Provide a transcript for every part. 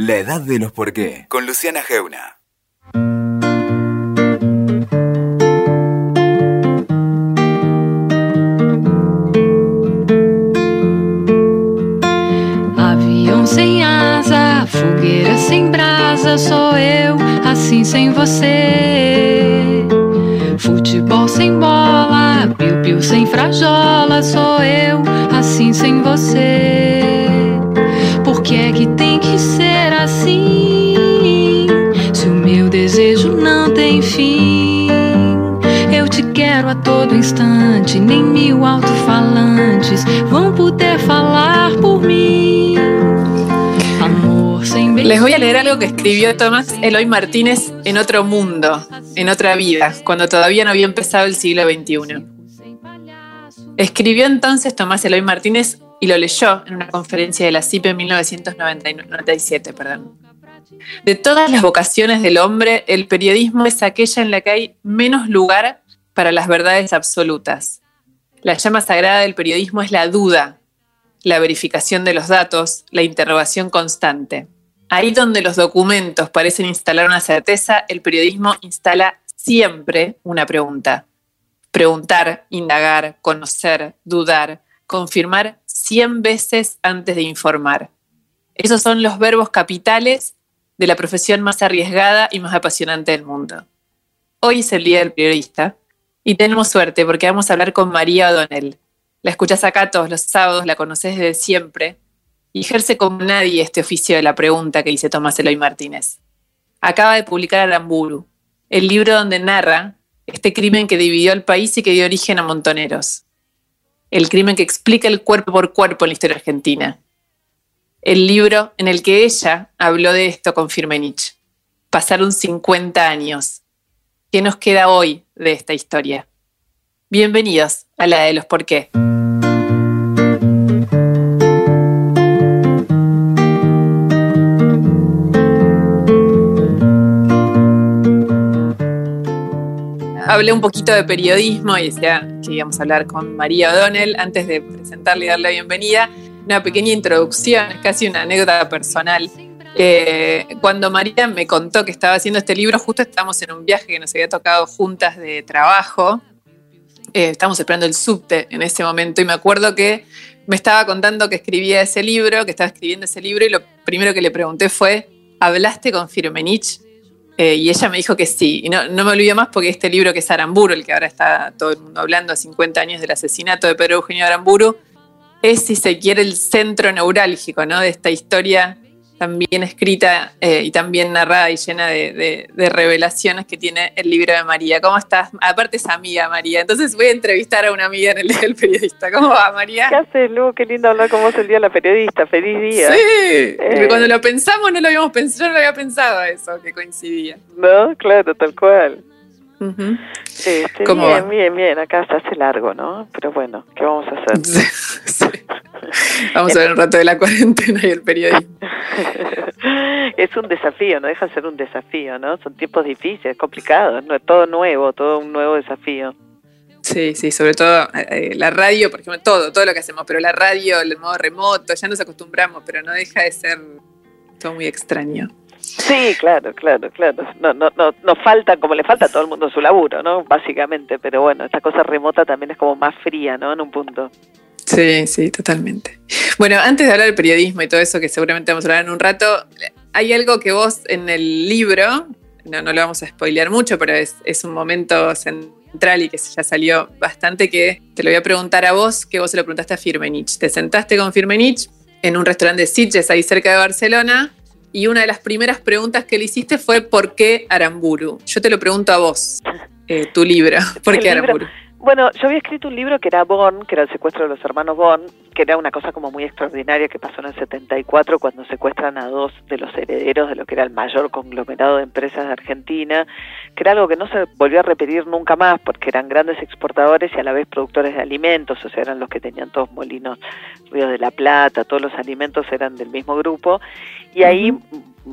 La edad de los por qué, con Luciana Geuna. Avião sem asa, fogueira sem brasa, sou eu, assim sem você. Futebol sem bola, piu-piu sem frajola, sou eu, assim sem você. Por que é que tem que ser assim? Se o meu desejo não tem fim, eu te quero a todo instante, nem mil alto-falantes vão poder falar por mim. Amor sem Les voy a leer algo que escribió Tomás Eloy Martínez en otro mundo, en otra vida, cuando todavía no había empezado el siglo XXI. Escribió entonces Tomás Eloy Martínez y lo leyó en una conferencia de la CIPE en 1997. Perdón. De todas las vocaciones del hombre, el periodismo es aquella en la que hay menos lugar para las verdades absolutas. La llama sagrada del periodismo es la duda, la verificación de los datos, la interrogación constante. Ahí donde los documentos parecen instalar una certeza, el periodismo instala siempre una pregunta. Preguntar, indagar, conocer, dudar, confirmar cien veces antes de informar. Esos son los verbos capitales de la profesión más arriesgada y más apasionante del mundo. Hoy es el Día del Periodista y tenemos suerte porque vamos a hablar con María O'Donnell. La escuchas acá todos los sábados, la conoces desde siempre y ejerce como nadie este oficio de la pregunta que dice Tomás Eloy Martínez. Acaba de publicar Aramburu, el libro donde narra este crimen que dividió al país y que dio origen a montoneros. El crimen que explica el cuerpo por cuerpo en la historia argentina. El libro en el que ella habló de esto con Firmenich. Pasaron 50 años. ¿Qué nos queda hoy de esta historia? Bienvenidos a la de los por qué. Hablé un poquito de periodismo y decía que íbamos a hablar con María O'Donnell antes de presentarle y darle la bienvenida. Una pequeña introducción, casi una anécdota personal. Eh, cuando María me contó que estaba haciendo este libro, justo estábamos en un viaje que nos había tocado juntas de trabajo. Eh, estábamos esperando el subte en ese momento y me acuerdo que me estaba contando que escribía ese libro, que estaba escribiendo ese libro y lo primero que le pregunté fue, ¿hablaste con Firmenich? Eh, y ella me dijo que sí. Y no, no, me olvido más porque este libro que es Aramburu, el que ahora está todo el mundo hablando, a 50 años del asesinato de Pedro Eugenio Aramburu, es, si se quiere, el centro neurálgico ¿no? de esta historia también escrita eh, y también narrada y llena de, de, de, revelaciones que tiene el libro de María. ¿Cómo estás? Aparte es amiga María, entonces voy a entrevistar a una amiga en el Día del Periodista. ¿Cómo va María? ¿Qué haces, Lu? Qué lindo hablar con vos el Día de la Periodista. Feliz día. Sí, eh. cuando lo pensamos no lo habíamos pensado, yo no lo había pensado eso, que coincidía. No, claro, tal cual. Uh -huh. ¿Cómo bien, va? bien, bien. Acá se hace largo, ¿no? Pero bueno, ¿qué vamos a hacer? Sí, sí. Vamos a ver un rato de la cuarentena y el periodismo. es un desafío, no deja de ser un desafío, ¿no? Son tiempos difíciles, complicados, ¿no? todo nuevo, todo un nuevo desafío. Sí, sí, sobre todo eh, la radio, por ejemplo, todo, todo lo que hacemos, pero la radio, el modo remoto, ya nos acostumbramos, pero no deja de ser todo muy extraño. Sí, claro, claro, claro. No, no, no, nos falta, como le falta a todo el mundo su laburo, ¿no? Básicamente, pero bueno, esta cosa remota también es como más fría, ¿no? En un punto. Sí, sí, totalmente. Bueno, antes de hablar del periodismo y todo eso, que seguramente vamos a hablar en un rato, hay algo que vos en el libro, no, no lo vamos a spoilear mucho, pero es, es, un momento central y que ya salió bastante, que te lo voy a preguntar a vos, que vos se lo preguntaste a Firmenich. Te sentaste con Firmenich en un restaurante de Sitges, ahí cerca de Barcelona, y una de las primeras preguntas que le hiciste fue ¿por qué Aramburu? Yo te lo pregunto a vos, eh, tu libro, ¿por qué Aramburu? Bueno, yo había escrito un libro que era Bonn, que era el secuestro de los hermanos Bonn, que era una cosa como muy extraordinaria que pasó en el 74 cuando secuestran a dos de los herederos de lo que era el mayor conglomerado de empresas de Argentina, que era algo que no se volvió a repetir nunca más porque eran grandes exportadores y a la vez productores de alimentos, o sea, eran los que tenían todos molinos, Río de la Plata, todos los alimentos eran del mismo grupo, y ahí.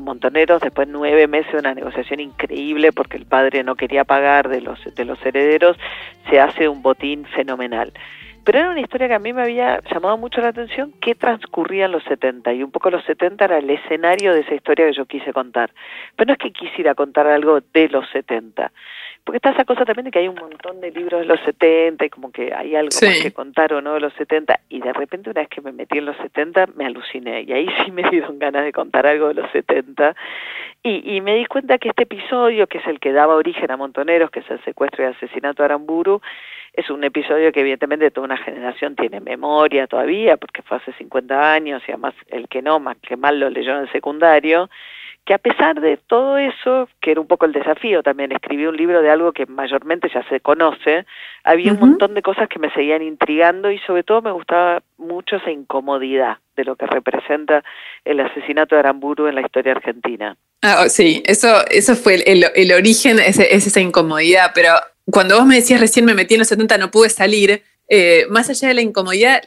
Montoneros, después de nueve meses de una negociación increíble porque el padre no quería pagar de los, de los herederos, se hace un botín fenomenal. pero era una historia que a mí me había llamado mucho la atención que transcurría en los 70 y un poco los 70 era el escenario de esa historia que yo quise contar. Pero no es que quisiera contar algo de los 70, porque está esa cosa también de que hay un montón de libros de los 70 y como que hay algo más que contar o no de los 70 y de repente una vez que me metí en los 70 me aluciné y ahí sí me dieron ganas de contar algo de los 70 y, y me di cuenta que este episodio que es el que daba origen a Montoneros, que es el secuestro y asesinato de Aramburu, es un episodio que evidentemente toda una generación tiene memoria todavía porque fue hace 50 años y además el que no, más que mal lo leyó en el secundario que a pesar de todo eso, que era un poco el desafío también, escribí un libro de algo que mayormente ya se conoce, había un montón de cosas que me seguían intrigando y sobre todo me gustaba mucho esa incomodidad de lo que representa el asesinato de Aramburu en la historia argentina. Ah, oh, sí, eso, eso fue el, el, origen, es, esa incomodidad, pero cuando vos me decías recién me metí en los 70, no pude salir, eh, más allá de la incomodidad,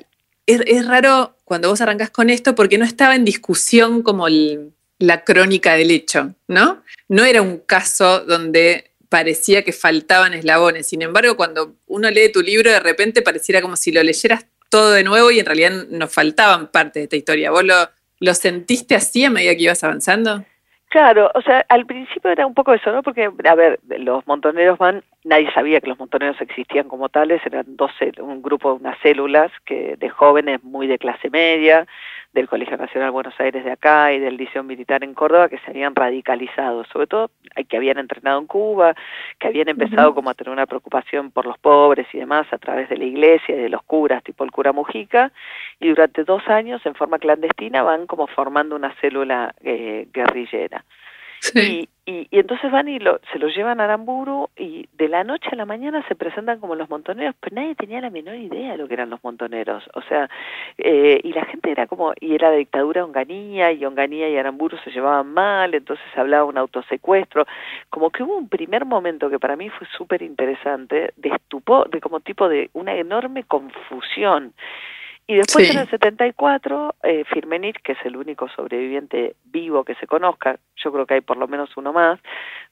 es, es raro cuando vos arrancás con esto porque no estaba en discusión como el la crónica del hecho, ¿no? No era un caso donde parecía que faltaban eslabones. Sin embargo, cuando uno lee tu libro, de repente pareciera como si lo leyeras todo de nuevo y en realidad nos faltaban partes de esta historia. ¿Vos lo, sentiste así a medida que ibas avanzando? Claro, o sea, al principio era un poco eso, ¿no? Porque, a ver, los montoneros van, nadie sabía que los montoneros existían como tales, eran dos, un grupo, unas células que de jóvenes muy de clase media, del Colegio Nacional Buenos Aires de acá y del Liceo Militar en Córdoba que se habían radicalizado, sobre todo que habían entrenado en Cuba, que habían empezado como a tener una preocupación por los pobres y demás a través de la iglesia y de los curas, tipo el cura Mujica, y durante dos años en forma clandestina van como formando una célula eh, guerrillera. Y, y, entonces van y lo, se lo llevan a Aramburu y de la noche a la mañana se presentan como los montoneros, pero nadie tenía la menor idea de lo que eran los montoneros. O sea, eh, y la gente era como, y era dictadura onganía, y onganía y Aramburu se llevaban mal, entonces hablaba un autosecuestro. Como que hubo un primer momento que para mí fue súper interesante, de estupor, de como tipo de una enorme confusión. Y después en el 74, eh, Firmenich, que es el único sobreviviente vivo que se conozca, yo creo que hay por lo menos uno más,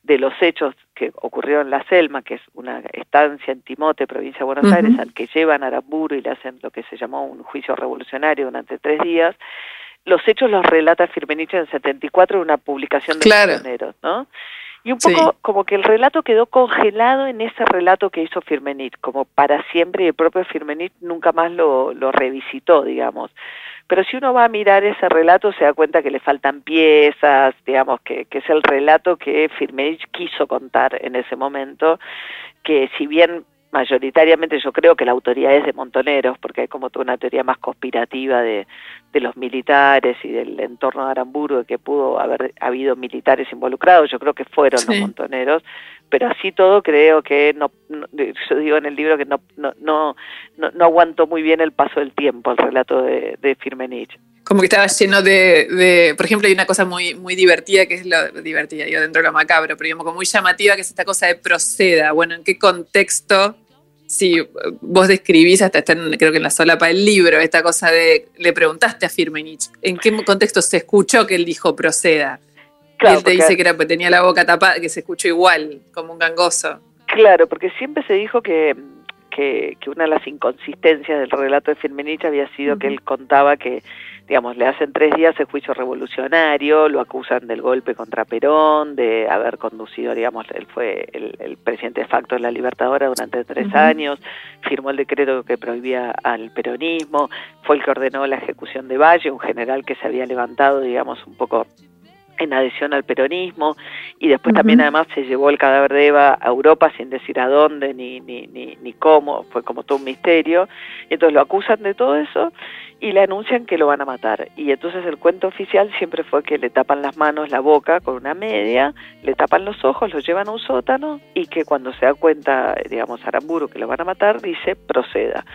de los hechos que ocurrieron en La Selma, que es una estancia en Timote, provincia de Buenos Aires, al que llevan a Aramburu y le hacen lo que se llamó un juicio revolucionario durante tres días, los hechos los relata Firmenich en el 74 en una publicación de claro. ¿no? Y un poco como que el relato quedó congelado en ese relato que hizo Firmenit, como para siempre, y el propio Firmenit nunca más lo, lo revisitó, digamos. Pero si uno va a mirar ese relato se da cuenta que le faltan piezas, digamos, que, que es el relato que Firmenich quiso contar en ese momento, que si bien mayoritariamente yo creo que la autoría es de Montoneros, porque hay como toda una teoría más conspirativa de, de los militares y del entorno de Aramburu, de que pudo haber habido militares involucrados, yo creo que fueron los Montoneros, pero así todo creo que no, yo digo en el libro que no, no, no, no, aguantó muy bien el paso del tiempo el relato de, de Firmenich como que estaba lleno de, de, por ejemplo, hay una cosa muy, muy divertida, que es lo divertida, yo dentro de lo macabro, pero digamos como muy llamativa, que es esta cosa de proceda. Bueno, ¿en qué contexto Sí, vos describís hasta creo que en la solapa del libro, esta cosa de, le preguntaste a Firmenich, ¿en qué contexto se escuchó que él dijo proceda? Claro, él te dice que era tenía la boca tapada, que se escuchó igual, como un gangoso. Claro, porque siempre se dijo que, que, una de las inconsistencias del relato de Firmenich había sido que él contaba que digamos, le hacen tres días el juicio revolucionario, lo acusan del golpe contra Perón, de haber conducido, digamos, él fue el, presidente de facto de la Libertadora durante tres años, firmó el decreto que prohibía al peronismo, fue el que ordenó la ejecución de Valle, un general que se había levantado, digamos, un poco en adhesión al peronismo y después también además se llevó el cadáver de Eva a Europa sin decir a dónde ni, ni, ni, ni cómo, fue como todo un misterio, y entonces lo acusan de todo eso y le anuncian que lo van a matar. Y entonces el cuento oficial siempre fue que le tapan las manos, la boca con una media, le tapan los ojos, lo llevan a un sótano y que cuando se da cuenta, digamos, Aramburu que lo van a matar, dice proceda.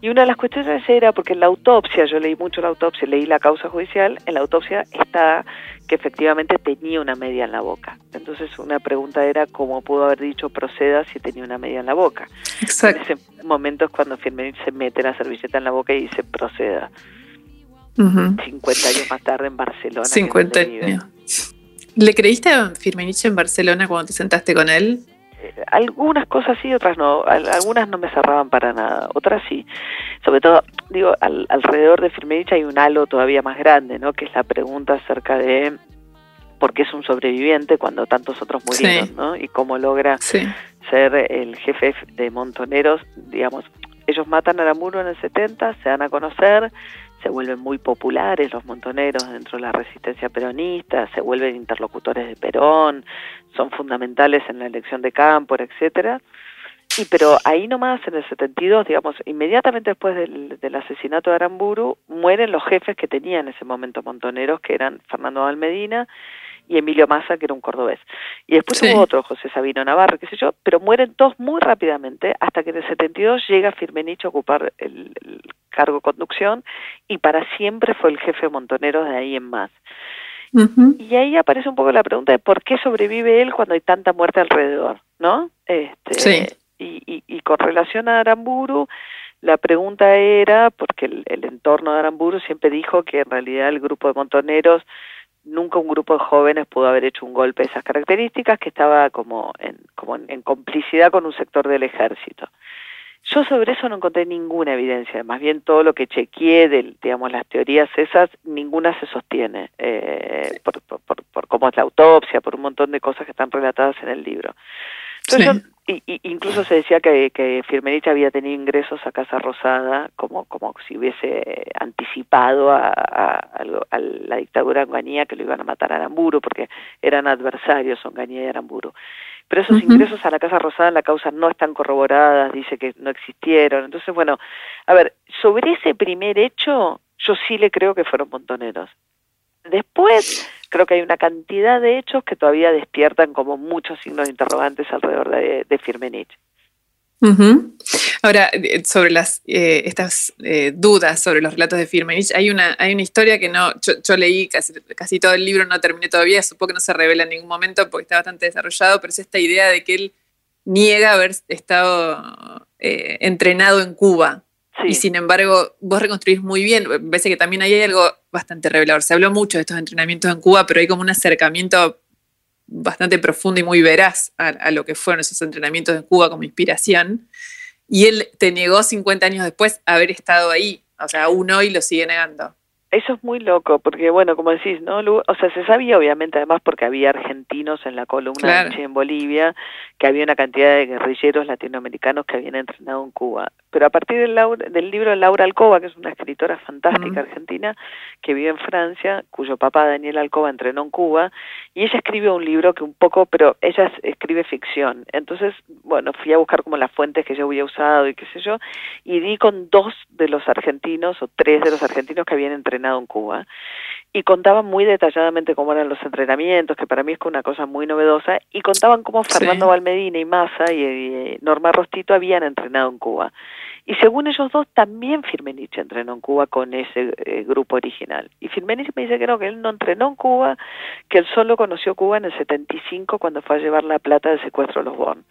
Y una de las cuestiones era, porque en la autopsia, yo leí mucho la autopsia, leí la causa judicial, en la autopsia está que efectivamente tenía una media en la boca. Entonces una pregunta era cómo pudo haber dicho proceda si tenía una media en la boca. Exacto. En ese momento es cuando Firmenich se mete la servilleta en la boca y dice proceda. 50 años más tarde en Barcelona. 50 años. ¿Le creíste a Firmenich en Barcelona cuando te sentaste con él? Eh, algunas cosas sí, otras no. algunas no me cerraban para nada, otras sí. Sobre todo, digo, alrededor de Firmenich hay un halo todavía más grande, ¿no? Que es la pregunta acerca de por qué es un sobreviviente cuando tantos otros murieron, ¿no? Y cómo logra ser el jefe de montoneros, digamos. Ellos matan a Aramburu en el 70, se dan a conocer, se vuelven muy populares los montoneros dentro de la resistencia peronista, se vuelven interlocutores de Perón, son fundamentales en la elección de campo, etcétera. Y pero ahí nomás en el 72, digamos, inmediatamente después del, asesinato de Aramburu, mueren los jefes que tenían en ese momento montoneros, que eran Fernando Valmedina y Emilio Massa, que era un cordobés. Y después hubo otro, José Sabino Navarro, qué sé yo, pero mueren todos muy rápidamente, hasta que en el 72 llega Firmenich a ocupar el, cargo de conducción y para siempre fue el jefe de montoneros de ahí en más. Y ahí aparece un poco la pregunta de por qué sobrevive él cuando hay tanta muerte alrededor, ¿no? Este, y, y, con relación a Aramburu, la pregunta era, porque el, el entorno de Aramburu siempre dijo que en realidad el grupo de montoneros nunca un grupo de jóvenes pudo haber hecho un golpe de esas características, que estaba como en, como en, complicidad con un sector del ejército. Yo sobre eso no encontré ninguna evidencia, más bien todo lo que chequeé de, digamos, las teorías esas, ninguna se sostiene, eh, por, por, por, cómo es la autopsia, por un montón de cosas que están relatadas en el libro. Entonces incluso se decía que, que Firmenich había tenido ingresos a Casa Rosada como, como si hubiese anticipado a, a, la dictadura Onganía que lo iban a matar a Aramburu porque eran adversarios Onganía y Aramburu. Pero esos ingresos a la Casa Rosada en la causa no están corroboradas, dice que no existieron. Entonces, bueno, a ver, sobre ese primer hecho yo sí le creo que fueron montoneros. Después, creo que hay una cantidad de hechos que todavía despiertan como muchos signos de interrogantes alrededor de, Firmenich. Ahora, eh, sobre las eh, estas eh, dudas sobre los relatos de Firmenich, hay una, hay una historia que no, yo, leí casi, casi, todo el libro, no terminé todavía, supongo que no se revela en ningún momento porque está bastante desarrollado, pero es esta idea de que él niega haber estado entrenado en Cuba. Y sin embargo, vos reconstruís muy bien. Me parece que también ahí hay algo bastante revelador. Se habló mucho de estos entrenamientos en Cuba, pero hay como un acercamiento bastante profundo y muy veraz a, lo que fueron esos entrenamientos en Cuba como inspiración. Y él te negó 50 años después haber estado ahí. O sea, aún hoy lo sigue negando. Eso es muy loco, porque bueno, como decís, ¿no? O sea, se sabía obviamente además porque había argentinos en la columna en Bolivia, que había una cantidad de guerrilleros latinoamericanos que habían entrenado en Cuba. Pero a partir del, del libro de Laura Alcoba, que es una escritora fantástica argentina, que vive en Francia, cuyo papá Daniel Alcoba entrenó en Cuba, y ella escribe un libro que un poco, pero ella escribe ficción. Entonces, bueno, fui a buscar como las fuentes que yo había usado y qué sé yo, y di con dos de los argentinos, o tres de los argentinos que habían entrenado en Cuba y contaban muy detalladamente cómo eran los entrenamientos, que para mí es una cosa muy novedosa, y contaban cómo Fernando Valmedina y Massa y, Norma Rostito habían entrenado en Cuba. Y según ellos dos, también Firmenich entrenó en Cuba con ese eh, grupo original. Y Firmenich me dice que no, que él no entrenó en Cuba, que él solo conoció Cuba en el 75 cuando fue a llevar la plata del secuestro de los Bonn.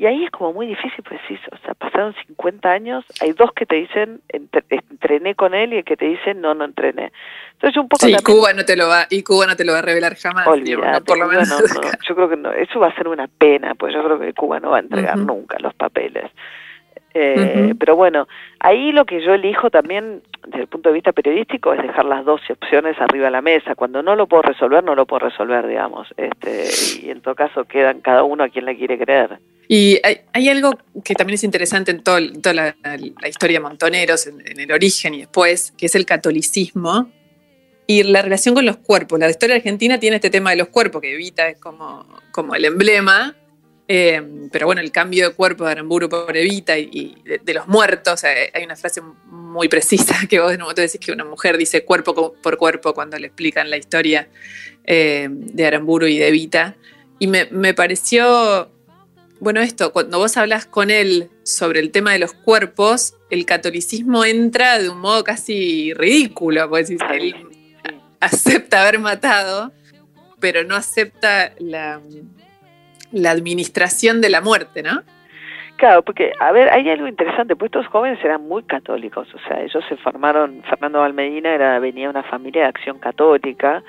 Y ahí es como muy difícil, pues sí, o sea, pasaron 50 años, hay dos que te dicen, entrené con él y el que te dicen, no, no entrené. Entonces un poco... Sí, Cuba no te lo va, y Cuba no te lo va a revelar jamás. por lo menos. yo creo que no, eso va a ser una pena, pues yo creo que Cuba no va a entregar nunca los papeles. Eh, Pero bueno, ahí lo que yo elijo también desde el punto de vista periodístico es dejar las dos opciones arriba de la mesa. Cuando no lo puedo resolver, no lo puedo resolver, digamos. Este, y en todo caso quedan cada uno a quien le quiere creer. Y hay, algo que también es interesante en toda la, historia de Montoneros, en, el origen y después, que es el catolicismo y la relación con los cuerpos. La historia argentina tiene este tema de los cuerpos, que Evita es como, como el emblema, eh, pero bueno, el cambio de cuerpo de Aramburu por Evita y, de, los muertos, eh, hay una frase muy precisa que vos de nuevo decís que una mujer dice cuerpo por cuerpo cuando le explican la historia eh, de Aramburu y de Evita. Y me, me pareció bueno, esto, cuando vos hablas con él sobre el tema de los cuerpos, el catolicismo entra de un modo casi ridículo, pues él acepta haber matado, pero no acepta la, la administración de la muerte, ¿no? Claro, porque, a ver, hay algo interesante, pues estos jóvenes eran muy católicos, o sea, ellos se formaron, Fernando Valmedina era, venía de una familia de acción católica,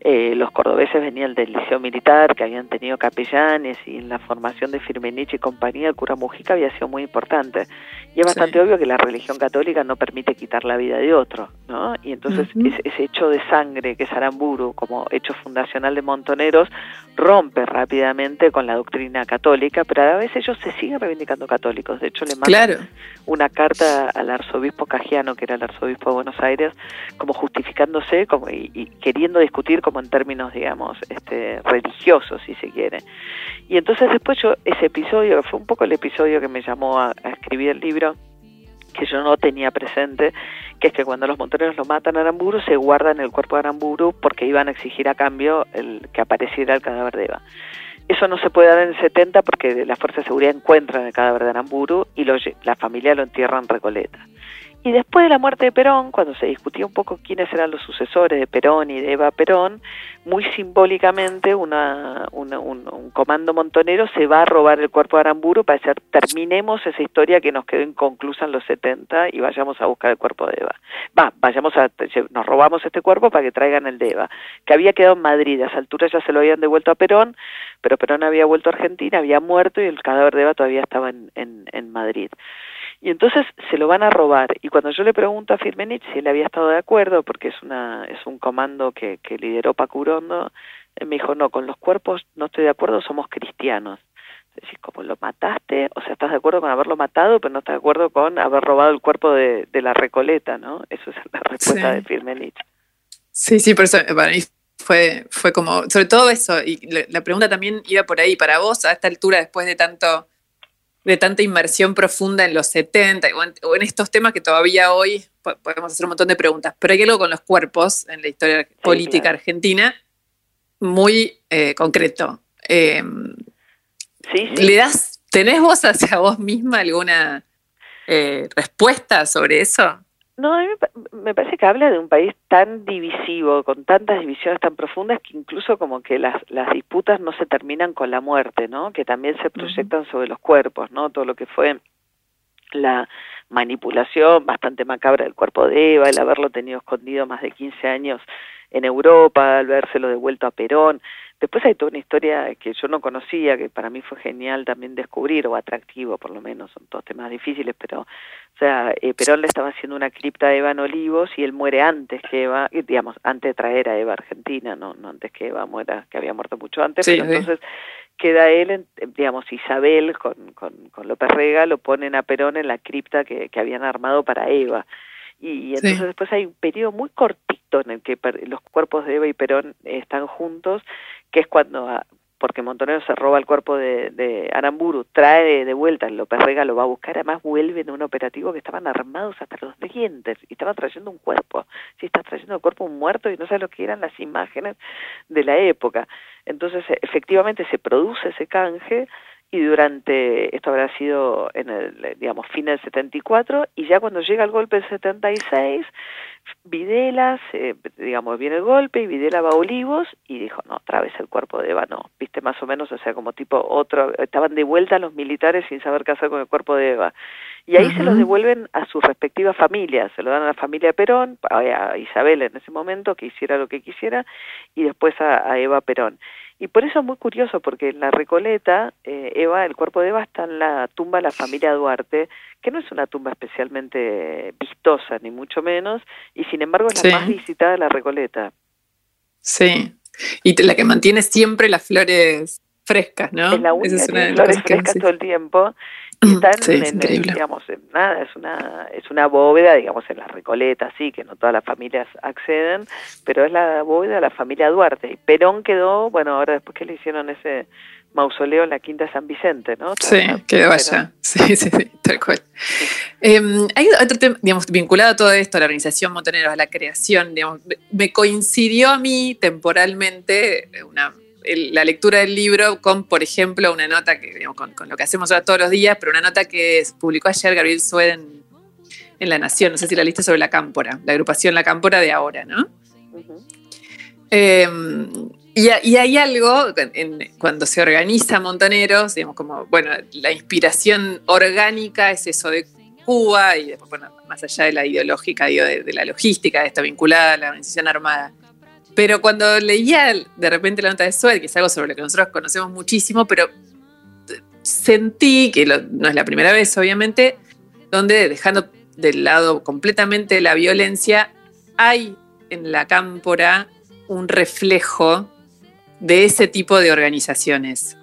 eh, los cordobeses venían del liceo militar, que habían tenido capellanes y en la formación de Firmenich y compañía, el cura Mujica había sido muy importante. Y es bastante obvio que la religión católica no permite quitar la vida de otro, ¿no? Y entonces ese, hecho de sangre que es Aramburu como hecho fundacional de Montoneros rompe rápidamente con la doctrina católica, pero a vez ellos se siguen reivindicando católicos. De hecho, le mandan una carta al arzobispo Cajiano, que era el arzobispo de Buenos Aires, como justificándose como, y, queriendo discutir como en términos, digamos, este, religiosos, si se quiere. Y entonces después yo, ese episodio, fue un poco el episodio que me llamó a, escribir el libro, que yo no tenía presente, que es que cuando los montoneros lo matan a Aramburu, se guardan el cuerpo de Aramburu porque iban a exigir a cambio el que apareciera el cadáver de Eva. Eso no se puede dar en el 70 porque la Fuerza de Seguridad encuentra el cadáver de Aramburu y la familia lo entierra en Recoleta. Y después de la muerte de Perón, cuando se discutía un poco quiénes eran los sucesores de Perón y de Eva Perón, muy simbólicamente una, un, comando montonero se va a robar el cuerpo de Aramburu para decir terminemos esa historia que nos quedó inconclusa en los 70 y vayamos a buscar el cuerpo de Eva. Va, vayamos a, nos robamos este cuerpo para que traigan el de Eva, que había quedado en Madrid, a esa altura ya se lo habían devuelto a Perón, pero Perón había vuelto a Argentina, había muerto y el cadáver de Eva todavía estaba en, en, en Madrid. Y entonces se lo van a robar. Y cuando yo le pregunto a Firmenich si él había estado de acuerdo, porque es, una, es un comando que, que lideró Pacurondo, él me dijo, no, con los cuerpos no estoy de acuerdo, somos cristianos. Es decir, como lo mataste, o sea, estás de acuerdo con haberlo matado, pero no estás de acuerdo con haber robado el cuerpo de, de la Recoleta, ¿no? Eso es la respuesta de Firmenich. Sí, sí, por eso para mí fue, fue como, sobre todo eso, y la pregunta también iba por ahí, para vos, a esta altura, después de tanto de tanta inmersión profunda en los 70 o en, estos temas que todavía hoy podemos hacer un montón de preguntas, pero hay algo con los cuerpos en la historia política argentina muy eh, concreto. Em, sí, ¿Le das, tenés vos hacia vos misma alguna eh, respuesta sobre eso? No, a mí me parece que habla de un país tan divisivo, con tantas divisiones tan profundas, que incluso como que las, las disputas no se terminan con la muerte, ¿no? Que también se proyectan sobre los cuerpos, ¿no? Todo lo que fue la manipulación bastante macabra del cuerpo de Eva, el haberlo tenido escondido más de 15 años en Europa, al vérselo devuelto a Perón. Después hay toda una historia que yo no conocía, que para mí fue genial también descubrir, o atractivo por lo menos, son todos temas difíciles, pero, o sea, eh, Perón le estaba haciendo una cripta a Eva en Olivos y él muere antes que Eva, digamos, antes de traer a Eva a Argentina, no, no antes que Eva muera, que había muerto mucho antes, pero entonces queda él, digamos, Isabel con, con, con López Rega lo ponen a Perón en la cripta que, que habían armado para Eva y entonces después hay un periodo muy cortito en el que los cuerpos de Eva y Perón están juntos, que es cuando, ah, porque Montonero se roba el cuerpo de, de Aramburu, trae de vuelta, López Rega lo va a buscar, además vuelven a un operativo que estaban armados hasta los dientes y estaban trayendo un cuerpo, si estás trayendo el cuerpo un muerto y no sabes lo que eran las imágenes de la época. Entonces, efectivamente se produce ese canje, y durante, esto habrá sido en el, digamos, fin del 74, y ya cuando llega el golpe del 76, Videla, digamos, viene el golpe y Videla va a Olivos y dijo, no, otra vez el cuerpo de Eva, no, viste, más o menos, o sea, como tipo otro, estaban de vuelta los militares sin saber qué hacer con el cuerpo de Eva. Y ahí se los devuelven a sus respectivas familias, se lo dan a la familia Perón, a Isabel en ese momento, que hiciera lo que quisiera, y después a, a Eva Perón. Y por eso es muy curioso, porque en la Recoleta, eh, Eva, el cuerpo de Eva está en la tumba de la familia Duarte, que no es una tumba especialmente vistosa, ni mucho menos, y sin embargo es la más visitada de la Recoleta. Sí, y la que mantiene siempre las flores frescas, ¿no? Es la única flores frescas todo el tiempo. Y están en, digamos, nada, es una, es una bóveda, digamos, en la Recoleta, sí, que no todas las familias acceden, pero es la bóveda de la familia Duarte. Y Perón quedó, bueno, ahora después que le hicieron ese mausoleo en la Quinta de San Vicente, ¿no? Sí, quedó allá. Sí, sí, sí, tal cual. Em, hay otro tema, digamos, vinculado a todo esto, a la organización Montoneros, a la creación, digamos, me coincidió a mí temporalmente una la lectura del libro con, por ejemplo, una nota que, digamos, con, lo que hacemos ahora todos los días, pero una nota que publicó ayer Gabriel Sued en, La Nación, no sé si la lista sobre la Cámpora, la agrupación La Cámpora de ahora, ¿no? Em, y, hay algo cuando se organiza Montoneros, digamos, como, bueno, la inspiración orgánica es eso de Cuba y después, bueno, más allá de la ideológica, digo, de, de la logística, de esta vinculada a la organización armada. Pero cuando leía de repente la nota de Sued, que es algo sobre lo que nosotros conocemos muchísimo, pero sentí, que no es la primera vez obviamente, donde dejando de lado completamente la violencia, hay en la cámpora un reflejo de ese tipo de organizaciones.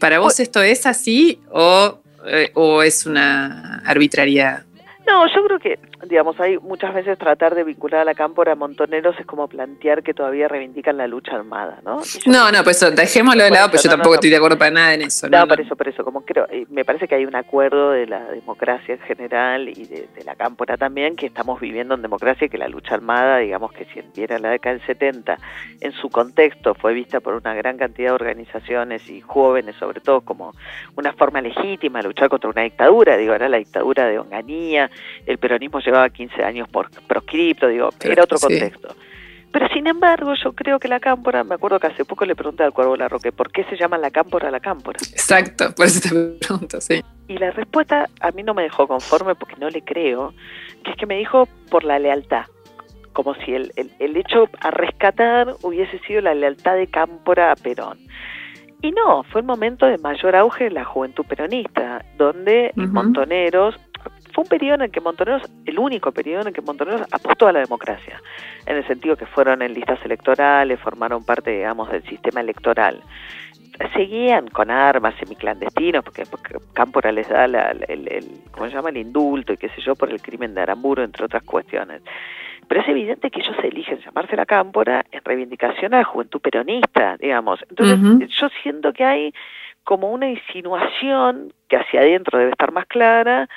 ¿Para vos esto es así o, eh, o es una arbitrariedad? No, yo creo que, digamos, hay muchas veces tratar de vincular a la cámpora a montoneros es como plantear que todavía reivindican la lucha armada, ¿no? No, no, pues dejémoslo de lado, pero yo tampoco estoy de acuerdo para nada en eso. No, por eso, por eso, como creo, me parece que hay un acuerdo de la democracia en general y de, la cámpora también, que estamos viviendo en democracia y que la lucha armada, digamos que si en la década del 70, en su contexto fue vista por una gran cantidad de organizaciones y jóvenes, sobre todo, como una forma legítima de luchar contra una dictadura, digo, era la dictadura de Onganía, el peronismo llevaba 15 años por proscripto, digo, era otro contexto. Pero sin embargo, yo creo que la cámpora, me acuerdo que hace poco le pregunté al Cuervo Larroque, ¿por qué se llama la cámpora la cámpora? Exacto, por eso te pregunto, sí. Y la respuesta a mí no me dejó conforme porque no le creo, que es que me dijo por la lealtad como si el, el, hecho a rescatar hubiese sido la lealtad de Cámpora a Perón. Y no, fue el momento de mayor auge de la juventud peronista, donde montoneros fue un periodo en el que Montoneros, el único periodo en el que Montoneros apostó a la democracia, en el sentido que fueron en listas electorales, formaron parte, digamos, del sistema electoral. Seguían con armas semiclandestinos, porque, porque Cámpora les da el, el, ¿cómo se llama? el indulto y qué sé yo, por el crimen de Aramburo, entre otras cuestiones. Pero es evidente que ellos eligen llamarse la Cámpora en reivindicación a la juventud peronista, digamos. Entonces, yo siento que hay como una insinuación que hacia adentro debe estar más clara,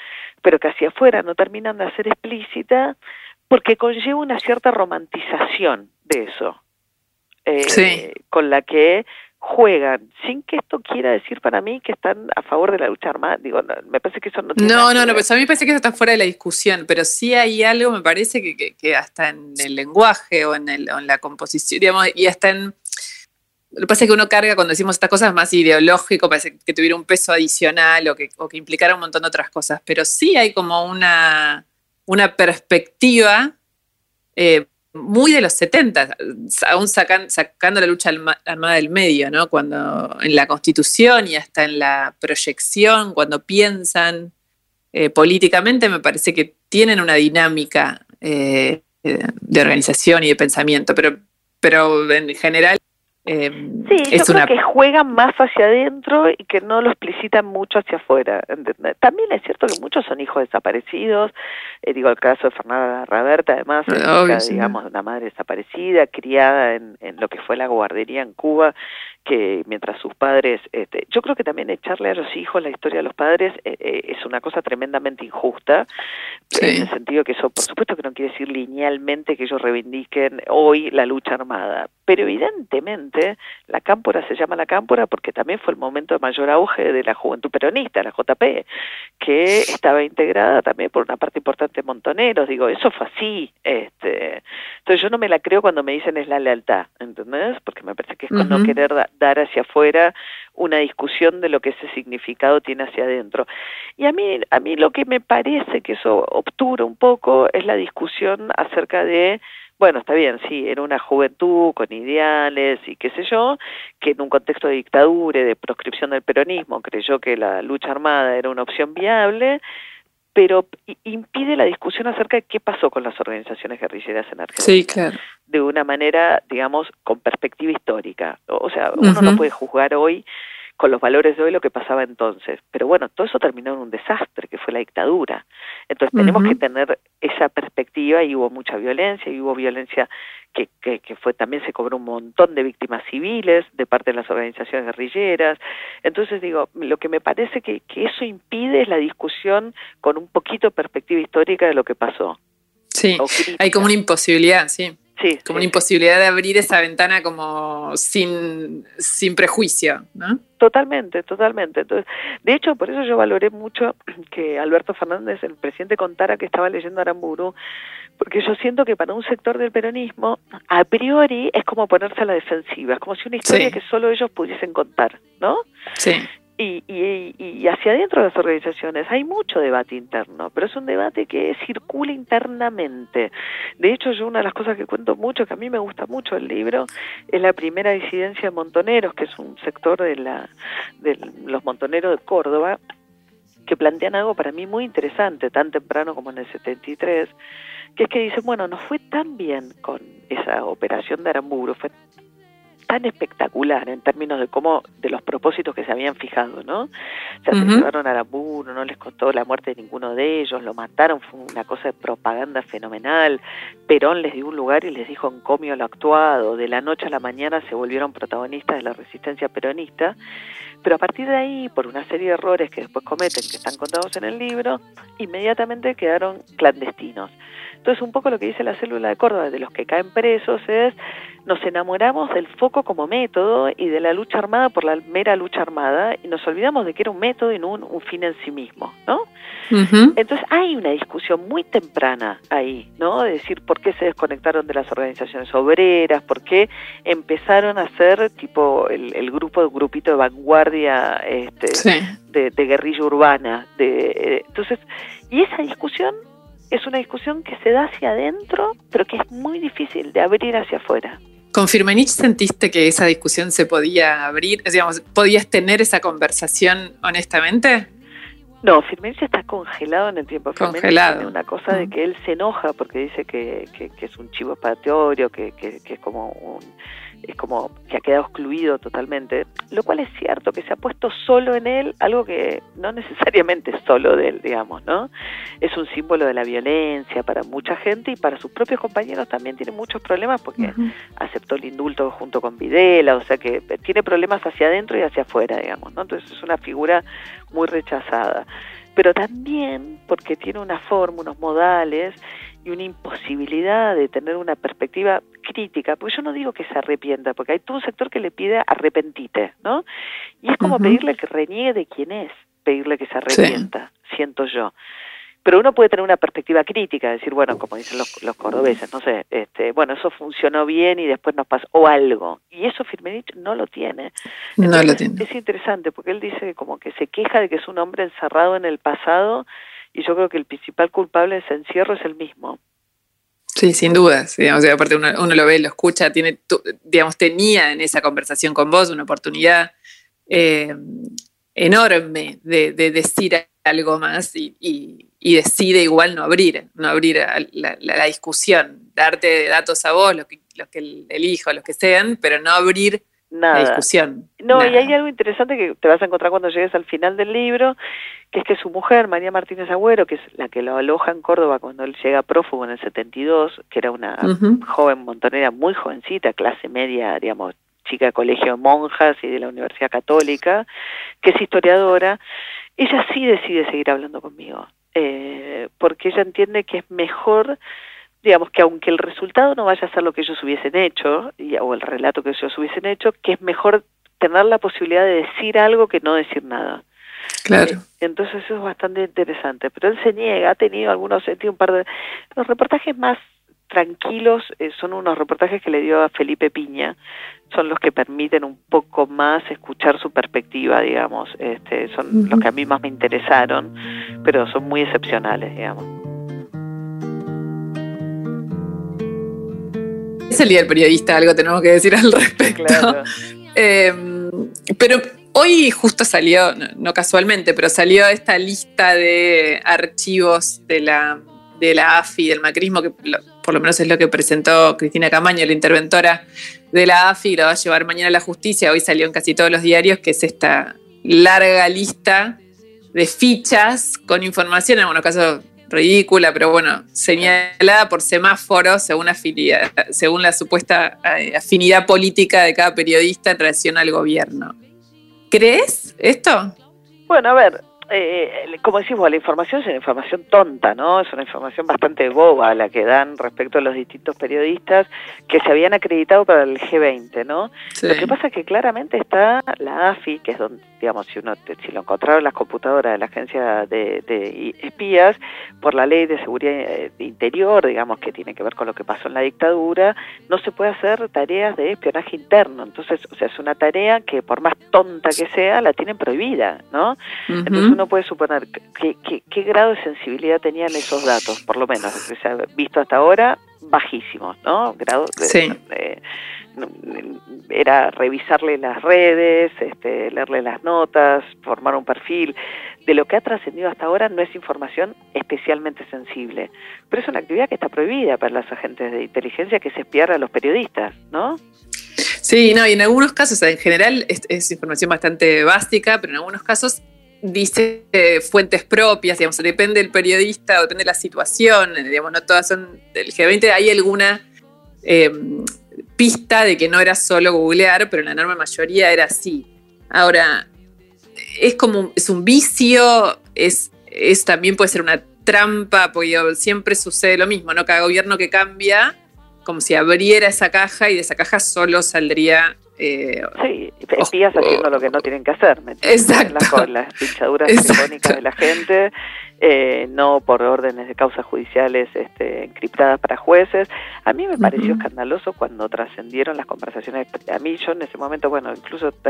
pero que hacia afuera no terminan de ser explícita, porque conlleva una cierta romantización de eso, eh, con la que juegan, sin que esto quiera decir para mí que están a favor de la lucha armada. Digo, me parece que eso no tiene No, no, no, pues a mí me parece que eso está fuera de la discusión, pero sí hay algo, me parece que, que, hasta en el lenguaje o en, el, en la composición, digamos, y hasta en lo que pasa es que uno carga cuando decimos estas cosas más ideológico, parece que tuviera un peso adicional o que, o que implicara un montón de otras cosas, pero sí hay como una, una perspectiva eh, muy de los 70, aún sacando la lucha armada del medio, ¿no? Cuando en la constitución y hasta en la proyección, cuando piensan eh, políticamente, me parece que tienen una dinámica eh, de organización y de pensamiento, pero, pero en general eh, sí, yo creo que juegan más hacia adentro y que no lo explicitan mucho hacia afuera. También es cierto que muchos son hijos desaparecidos. Eh, digo, el caso de Fernanda Raberta, además, es digamos, una madre desaparecida, criada en, en lo que fue la guardería en Cuba, que mientras sus padres, este, yo creo que también echarle a los hijos la historia de los padres eh, eh, es una cosa tremendamente injusta, en el sentido que eso, por supuesto que no quiere decir linealmente que ellos reivindiquen hoy la lucha armada, pero evidentemente la cámpora se llama la cámpora porque también fue el momento de mayor auge de la juventud peronista, la JP, que estaba integrada también por una parte importante de montoneros, digo, eso fue así, este, entonces yo no me la creo cuando me dicen es la lealtad, ¿entendés? Porque me parece que es con no querer dar hacia afuera una discusión de lo que ese significado tiene hacia adentro. Y a mí, a mí lo que me parece que eso obtura un poco es la discusión acerca de bueno, está bien, sí, era una juventud con ideales y qué sé yo, que en un contexto de dictadura y de proscripción del peronismo creyó que la lucha armada era una opción viable, pero impide la discusión acerca de qué pasó con las organizaciones guerrilleras en Argentina. Sí, claro. De una manera, digamos, con perspectiva histórica. O sea, uno no puede juzgar hoy con los valores de hoy lo que pasaba entonces. Pero bueno, todo eso terminó en un desastre, que fue la dictadura. Entonces tenemos que tener esa perspectiva y hubo mucha violencia, y hubo violencia que, que, fue también se cobró un montón de víctimas civiles de parte de las organizaciones guerrilleras. Entonces digo, lo que me parece que, que eso impide es la discusión con un poquito de perspectiva histórica de lo que pasó. Sí, hay como una imposibilidad, sí. Sí, como una imposibilidad de abrir esa ventana como sin, sin prejuicio, ¿no? Totalmente, totalmente. Entonces, de hecho, por eso yo valoré mucho que Alberto Fernández, el presidente, contara que estaba leyendo Aramburu, porque yo siento que para un sector del peronismo, a priori es como ponerse a la defensiva, es como si una historia que solo ellos pudiesen contar, ¿no? Sí. Y, y, y, hacia adentro de las organizaciones hay mucho debate interno, pero es un debate que circula internamente. De hecho, yo una de las cosas que cuento mucho, que a mí me gusta mucho el libro, es la primera disidencia de montoneros, que es un sector de, la, de los montoneros de Córdoba, que plantean algo para mí muy interesante, tan temprano como en el 73, que es que dicen, bueno, nos fue tan bien con esa operación de Aramburu, fue tan espectacular en términos de cómo, de los propósitos que se habían fijado, ¿no? Se llevaron a Aramburu, no les costó la muerte de ninguno de ellos, lo mataron, fue una cosa de propaganda fenomenal. Perón les dio un lugar y les dijo en comio lo actuado, de la noche a la mañana se volvieron protagonistas de la resistencia peronista, pero a partir de ahí, por una serie de errores que después cometen, que están contados en el libro, inmediatamente quedaron clandestinos. Entonces, un poco lo que dice la célula de Córdoba de los que caen presos es nos enamoramos del foco como método y de la lucha armada por la mera lucha armada y nos olvidamos de que era un método y no un, fin en sí mismo, ¿no? Entonces hay una discusión muy temprana ahí, ¿no? De decir por qué se desconectaron de las organizaciones obreras, por qué empezaron a ser tipo el, grupo, el grupito de vanguardia este, de, de, guerrilla urbana. De, eh, entonces, y esa discusión es una discusión que se da hacia adentro, pero que es muy difícil de abrir hacia afuera. ¿Con Firmenich sentiste que esa discusión se podía abrir? Digamos, ¿Podías tener esa conversación honestamente? No, Firmenich está congelado en el tiempo. Congelado. Tiene una cosa de que él se enoja porque dice que, que, es un chivo expiatorio, que, que, es como un es como que ha quedado excluido totalmente, lo cual es cierto, que se ha puesto solo en él, algo que no necesariamente es solo de él, digamos, ¿no? Es un símbolo de la violencia para mucha gente y para sus propios compañeros también tiene muchos problemas porque aceptó el indulto junto con Videla, o sea que tiene problemas hacia adentro y hacia afuera, digamos, ¿no? Entonces es una figura muy rechazada pero también porque tiene una forma, unos modales y una imposibilidad de tener una perspectiva crítica, porque yo no digo que se arrepienta, porque hay todo un sector que le pide arrepentite, ¿no? Y es como pedirle que reniegue de quién es, pedirle que se arrepienta, siento yo. Pero uno puede tener una perspectiva crítica, decir, bueno, como dicen los, los cordobeses, no sé, este, bueno, eso funcionó bien y después nos pasó, o algo. Y eso Firmenich no lo tiene. no lo tiene. Es interesante, porque él dice como que se queja de que es un hombre encerrado en el pasado y yo creo que el principal culpable de ese encierro es el mismo. Sí, sin duda. Digamos, aparte uno, lo ve, lo escucha, tiene, digamos, tenía en esa conversación con vos una oportunidad eh, enorme de, decir algo más y, decide igual no abrir, no abrir la, discusión, darte datos a vos, los que, los que elijo, los que sean, pero no abrir Nada. la discusión. No, y hay algo interesante que te vas a encontrar cuando llegues al final del libro, que es que su mujer, María Martínez Agüero, que es la que lo aloja en Córdoba cuando él llega prófugo en el 72, que era una joven montonera muy jovencita, clase media, digamos, chica de colegio de monjas y de la Universidad Católica, que es historiadora, ella sí decide seguir hablando conmigo, eh, porque ella entiende que es mejor digamos que aunque el resultado no vaya a ser lo que ellos hubiesen hecho, o el relato que ellos hubiesen hecho, que es mejor tener la posibilidad de decir algo que no decir nada. Claro. Eh, entonces eso es bastante interesante. Pero él se niega, ha tenido algunos, tiene un par de... Los reportajes más tranquilos eh, son unos reportajes que le dio a Felipe Piña, son los que permiten un poco más escuchar su perspectiva, digamos, este, son los que a mí más me interesaron, pero son muy excepcionales, digamos. Es el día del periodista, algo tenemos que decir al respecto. Claro. Eh, pero hoy justo salió, no, casualmente, pero salió esta lista de archivos de la, de la AFI, del macrismo, que por lo menos es lo que presentó Cristina Camaño, la interventora de la AFI, lo va a llevar mañana a la justicia. Hoy salió en casi todos los diarios, que es esta larga lista de fichas con información, en algunos casos ridícula, pero bueno, señalada por semáforos según, afinidad, según la supuesta eh, afinidad política de cada periodista en relación al gobierno. ¿Crees esto? Bueno, a ver, eh, como decimos, la información es una información tonta, ¿no? Es una información bastante boba la que dan respecto a los distintos periodistas que se habían acreditado para el G20, ¿no? Lo que pasa es que claramente está la AFI, que es donde digamos, si uno si lo encontraron en las computadoras de la agencia de, de espías, por la ley de seguridad eh, interior, digamos, que tiene que ver con lo que pasó en la dictadura, no se puede hacer tareas de espionaje interno. Entonces, o sea, es una tarea que por más tonta que sea, la tienen prohibida, ¿no? Entonces uno puede suponer qué grado de sensibilidad tenían esos datos, por lo menos, que se ha visto hasta ahora, bajísimos, ¿no? Grado sí era revisarle las redes, este, leerle las notas, formar un perfil. De lo que ha trascendido hasta ahora no es información especialmente sensible, pero es una actividad que está prohibida para los agentes de inteligencia que se espiar a los periodistas, ¿no? Sí, no, y en algunos casos, en general es, información bastante básica, pero en algunos casos dice fuentes propias, digamos, depende del periodista depende de la situación, digamos, no todas son del G20, hay alguna eh, pista de que no era solo googlear, pero la enorme mayoría era así. Ahora, es como es un vicio, es, es también puede ser una trampa, porque siempre sucede lo mismo, ¿no? Cada gobierno que cambia, como si abriera esa caja y de esa caja solo saldría eh, sí, espías haciendo lo que no tienen que hacer, Exacto. En las, pinchaduras telefónicas de la gente, eh, no por órdenes de causas judiciales este, encriptadas para jueces. A mí me pareció escandaloso cuando trascendieron las conversaciones. A mí yo en ese momento, bueno, incluso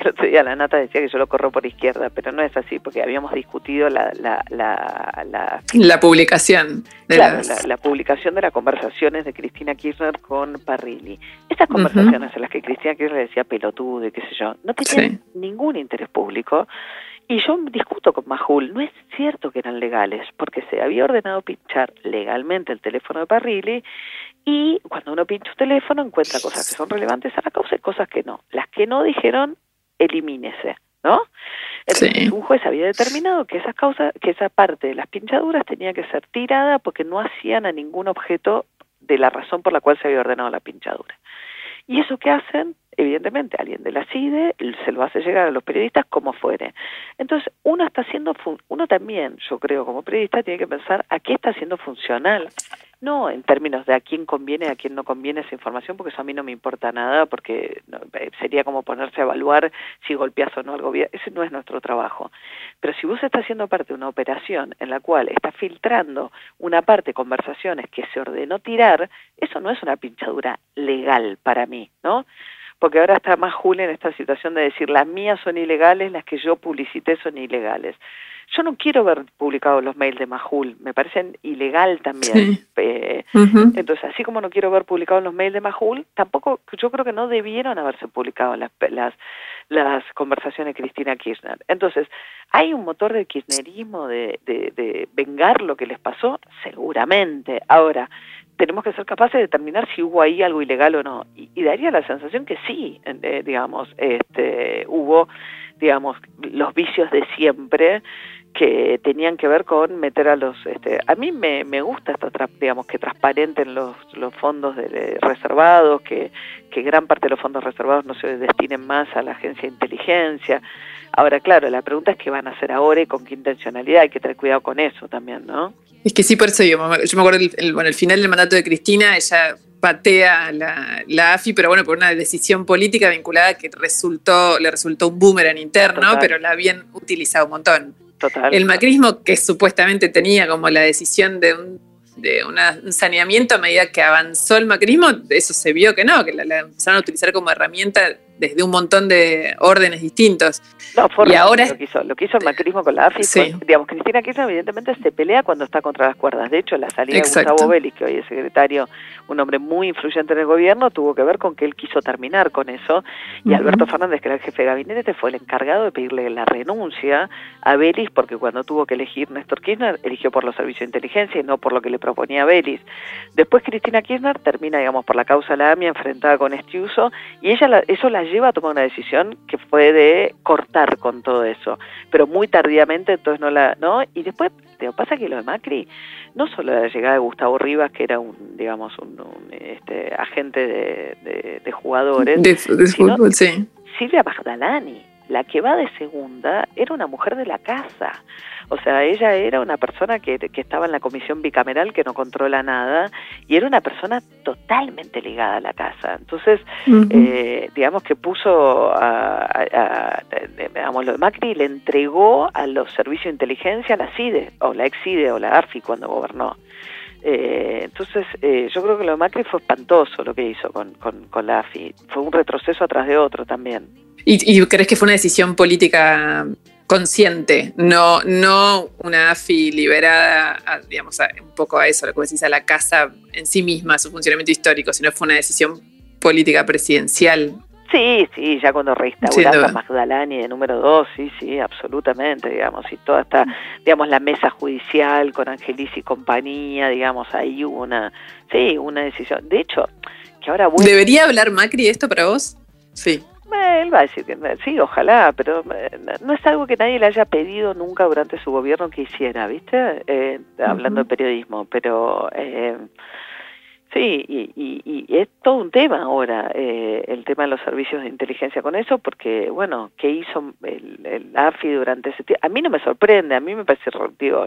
el otro día la nata decía que yo lo corro por izquierda, pero no es así porque habíamos discutido la... La, la, la, publicación. De la, publicación de las conversaciones de Cristina Kirchner con Parrilli. Estas conversaciones en las que Cristina Kirchner decía pelotudo y qué sé yo, no tenían ningún interés público. Y yo discuto con Majul, no es cierto que eran legales, porque se había ordenado pinchar legalmente el teléfono de Parrilli y cuando uno pincha un teléfono encuentra cosas que son relevantes a la causa y cosas que no. Las que no dijeron, elimínese, ¿no? Entonces un juez había determinado que esa causa, que esa parte de las pinchaduras tenía que ser tirada porque no hacían a ningún objeto de la razón por la cual se había ordenado la pinchadura. ¿Y eso qué hacen? Evidentemente, alguien de la CIDE se lo hace llegar a los periodistas como fuere. Entonces, uno está haciendo, uno también, yo creo, como periodista, tiene que pensar a qué está haciendo funcional no en términos de a quién conviene, a quién no conviene esa información, porque eso a mí no me importa nada, porque eh, sería como ponerse a evaluar si golpeas o no al gobierno. Ese no es nuestro trabajo. Pero si vos estás haciendo parte de una operación en la cual estás filtrando una parte, conversaciones que se ordenó tirar, eso no es una pinchadura legal para mí, ¿no? Porque ahora está más Julio en esta situación de decir las mías son ilegales, las que yo publicité son ilegales. Yo no quiero ver publicados los mails de Majul, me parecen ilegal también. Eh, entonces, así como no quiero ver publicados los mails de Majul, tampoco, yo creo que no debieron haberse publicado las, las, las conversaciones de Cristina Kirchner. Entonces, ¿hay un motor de kirchnerismo de, de, de vengar lo que les pasó? Seguramente. Ahora, tenemos que ser capaces de determinar si hubo ahí algo ilegal o no. Y, daría la sensación que sí, eh, digamos, este, hubo, digamos, los vicios de siempre que tenían que ver con meter a los este a mí me, me gusta esto digamos que transparenten los, los fondos de, reservados que, que gran parte de los fondos reservados no se destinen más a la agencia de inteligencia ahora claro la pregunta es qué van a hacer ahora y con qué intencionalidad hay que tener cuidado con eso también no es que sí, por eso yo, yo me acuerdo, el, bueno, el final del mandato de Cristina, ella patea la, la, AFI, pero bueno, por una decisión política vinculada que resultó, le resultó un boomerang interno, pero la habían utilizado un montón. Total. El macrismo, que supuestamente tenía como la decisión de un, de un saneamiento a medida que avanzó el macrismo, eso se vio que no, que la, la empezaron a utilizar como herramienta desde un montón de órdenes distintos. No, y ahora lo que, hizo, lo que hizo el macrismo con la AFI, digamos, Cristina Kirchner evidentemente se pelea cuando está contra las cuerdas. De hecho, la salida de Gustavo Vélez, que hoy es secretario, un hombre muy influyente en el gobierno, tuvo que ver con que él quiso terminar con eso. Y Alberto Fernández, que era el jefe de gabinete, fue el encargado de pedirle la renuncia a Vélez, porque cuando tuvo que elegir Néstor Kirchner, eligió por los servicios de inteligencia y no por lo que le proponía Vélez. Después Cristina Kirchner termina, digamos, por la causa de la AMIA enfrentada con este uso, y ella eso la lleva a tomar una decisión que fue de cortar con todo eso, pero muy tardíamente, entonces no la, ¿no? Y después, te pasa que lo de Macri, no solo la llegada de Gustavo Rivas, que era un, digamos, un, este, agente de, de, jugadores, de, fútbol, sí. Silvia Magdalani, la que va de segunda era una mujer de la casa. O sea, ella era una persona que, que, estaba en la comisión bicameral que no controla nada y era una persona totalmente ligada a la casa. Entonces, eh, digamos que puso a, a, digamos, lo de Macri le entregó a los servicios de inteligencia la CIDE o la ex-CIDE o la ARFI cuando gobernó. Eh, entonces, eh, yo creo que lo de Macri fue espantoso lo que hizo con, con, con la AFI. Fue un retroceso atrás de otro también. ¿Y, ¿Y, crees que fue una decisión política consciente, no, no una AFI liberada, a, digamos, a, un poco a eso, lo que decís, a la casa en sí misma, a su funcionamiento histórico, sino fue una decisión política presidencial. Sí, sí, ya cuando reinstauraba a Magdalani de número dos, sí, sí, absolutamente, digamos, y toda esta, digamos, la mesa judicial con Angelis y compañía, digamos, ahí hubo una, sí, una decisión. De hecho, que ahora... Voy... ¿Debería hablar Macri esto para vos? Sí. Él va a decir que sí, ojalá, pero no es algo que nadie le haya pedido nunca durante su gobierno que hiciera, ¿viste? Eh, hablando uh -huh. de periodismo, pero eh, sí, y, y, y, es todo un tema ahora, eh, el tema de los servicios de inteligencia con eso, porque, bueno, ¿qué hizo el, el AFI durante ese tiempo? A mí no me sorprende, a mí me parece, digo,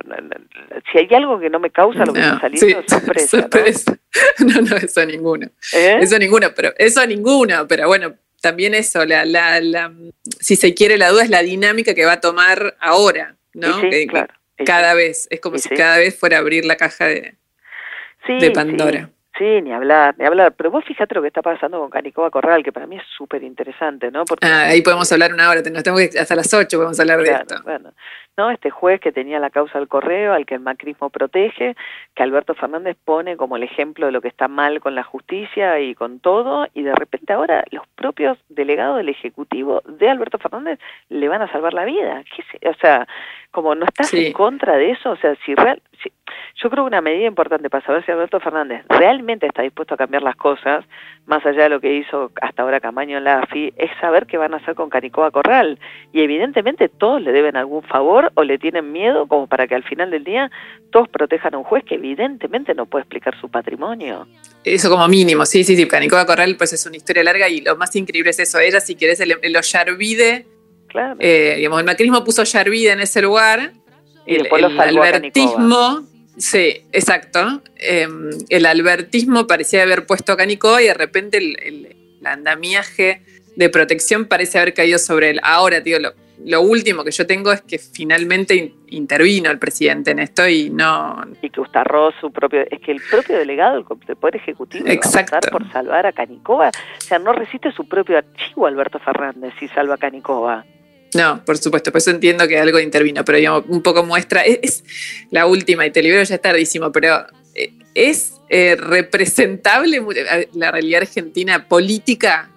si hay algo que no me causa lo que no, está saliendo, sí, sorpresa. sorpresa. ¿no? no, no, eso ninguno. ¿Eh? Eso ninguno, pero eso ninguno, pero bueno, también eso, la, la, la, si se quiere, la duda es la dinámica que va a tomar ahora, ¿no? Sí, que, claro. Cada sí. vez, es como si cada vez fuera a abrir la caja de, de Pandora. Sí, ni hablar, ni hablar. Pero vos fíjate lo que está pasando con Canicoba Corral, que para mí es súper interesante, ¿no? Porque, ah, ahí podemos hablar una hora, nos tenemos que, hasta las 8 podemos hablar de esto. Bueno, ¿no? Este juez que tenía la causa del correo, al que el macrismo protege, que Alberto Fernández pone como el ejemplo de lo que está mal con la justicia y con todo, y de repente ahora los propios delegados del Ejecutivo de Alberto Fernández le van a salvar la vida. ¿Qué o sea, como no estás sí. en contra de eso, o sea, si real, si, yo creo que una medida importante para saber si Alberto Fernández realmente está dispuesto a cambiar las cosas, más allá de lo que hizo hasta ahora Camaño en la AFI, es saber qué van a hacer con Canicoba Corral. Y evidentemente todos le deben algún favor o le tienen miedo como para que al final del día todos protejan a un juez que evidentemente no puede explicar su patrimonio. Eso como mínimo, sí, sí, sí. Canicoba Corral pues es una historia larga y lo más increíble es eso. Ella, si querés, el, el Ollarvide, claro. eh, digamos, el macrismo puso Ollarvide en ese lugar. Y el, el albertismo Sí, exacto. Eh, el albertismo parecía haber puesto a Canicoba y de repente el, el, el, andamiaje de protección parece haber caído sobre él. Ahora, tío, lo, lo, último que yo tengo es que finalmente in, intervino el presidente en esto y no... Y que Ustarró su propio... Es que el propio delegado del Poder Ejecutivo exacto. va a por salvar a Canicoba. O sea, no resiste su propio archivo Alberto Fernández si salva a Canicoba. No, por supuesto, por eso entiendo que algo intervino, pero digamos, un poco muestra, es, es la última y te libero ya es tardísimo, pero eh, es eh, representable la realidad argentina política,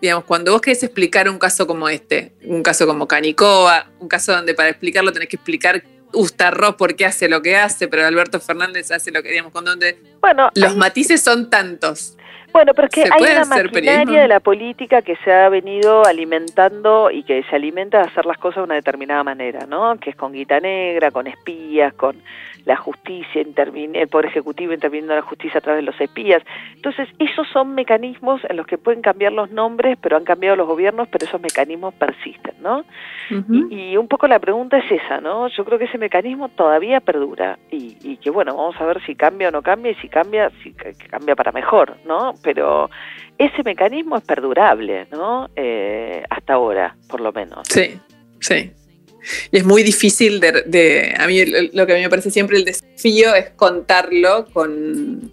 digamos, cuando vos querés explicar un caso como este, un caso como Canicoba, un caso donde para explicarlo tenés que explicar Ustarroz por qué hace lo que hace, pero Alberto Fernández hace lo que, digamos, con donde bueno, los hay... matices son tantos. Bueno, pero es que hay una maquinaria de la política que se ha venido alimentando y que se alimenta de hacer las cosas de una determinada manera, ¿no? Que es con guita negra, con espías, con la justicia, el Poder Ejecutivo interviniendo en la justicia a través de los espías. Entonces, esos son mecanismos en los que pueden cambiar los nombres, pero han cambiado los gobiernos, pero esos mecanismos persisten, ¿no? Uh -huh. y, y, un poco la pregunta es esa, ¿no? Yo creo que ese mecanismo todavía perdura y, y que, bueno, vamos a ver si cambia o no cambia y si cambia, si cambia para mejor, ¿no? Pero ese mecanismo es perdurable, ¿no? Eh, hasta ahora, por lo menos. Sí, sí. Y es muy difícil de, de, a mí lo que a mí me parece siempre el desafío es contarlo con,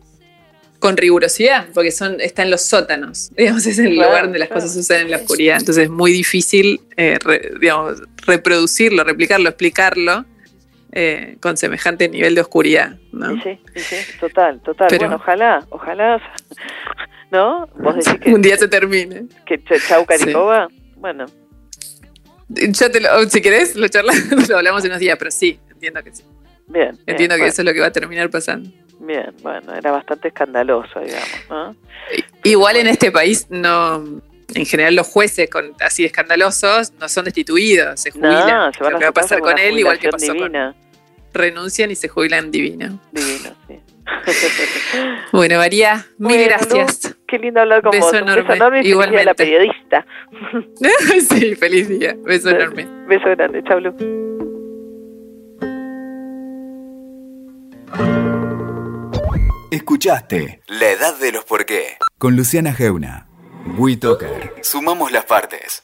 con rigurosidad, porque son, está en los sótanos, digamos, es el claro, lugar donde las claro. cosas suceden en la oscuridad. Entonces es muy difícil, eh, re, digamos, reproducirlo, replicarlo, explicarlo eh, con semejante nivel de oscuridad. ¿no? Sí, sí, sí, total, total. Pero, bueno, ojalá, ojalá, ¿no? Vos decís que... Un día se termine. Que chau Caricoba, sí. bueno. Ya te lo, si querés, lo charlamos, lo hablamos en unos días, pero sí, entiendo que sí. Bien. Entiendo bien, que bueno. eso es lo que va a terminar pasando. Bien, bueno, era bastante escandaloso, digamos, ¿no? Igual en este país no, en general los jueces con, así escandalosos no son destituidos, se jubilan. No, se van lo que va a pasar con él, igual que pasó divina. con renuncian y se jubilan divino. Divino, sí. bueno, María, mil Bueno, gracias. Qué lindo hablar con Beso vos. Enorme, beso enorme y a la igualmente. periodista. sí, feliz día. Beso enorme. Beso grande. Chau. Escuchaste La Edad de los Por qué con Luciana Geuna. WeToker. Sumamos las partes.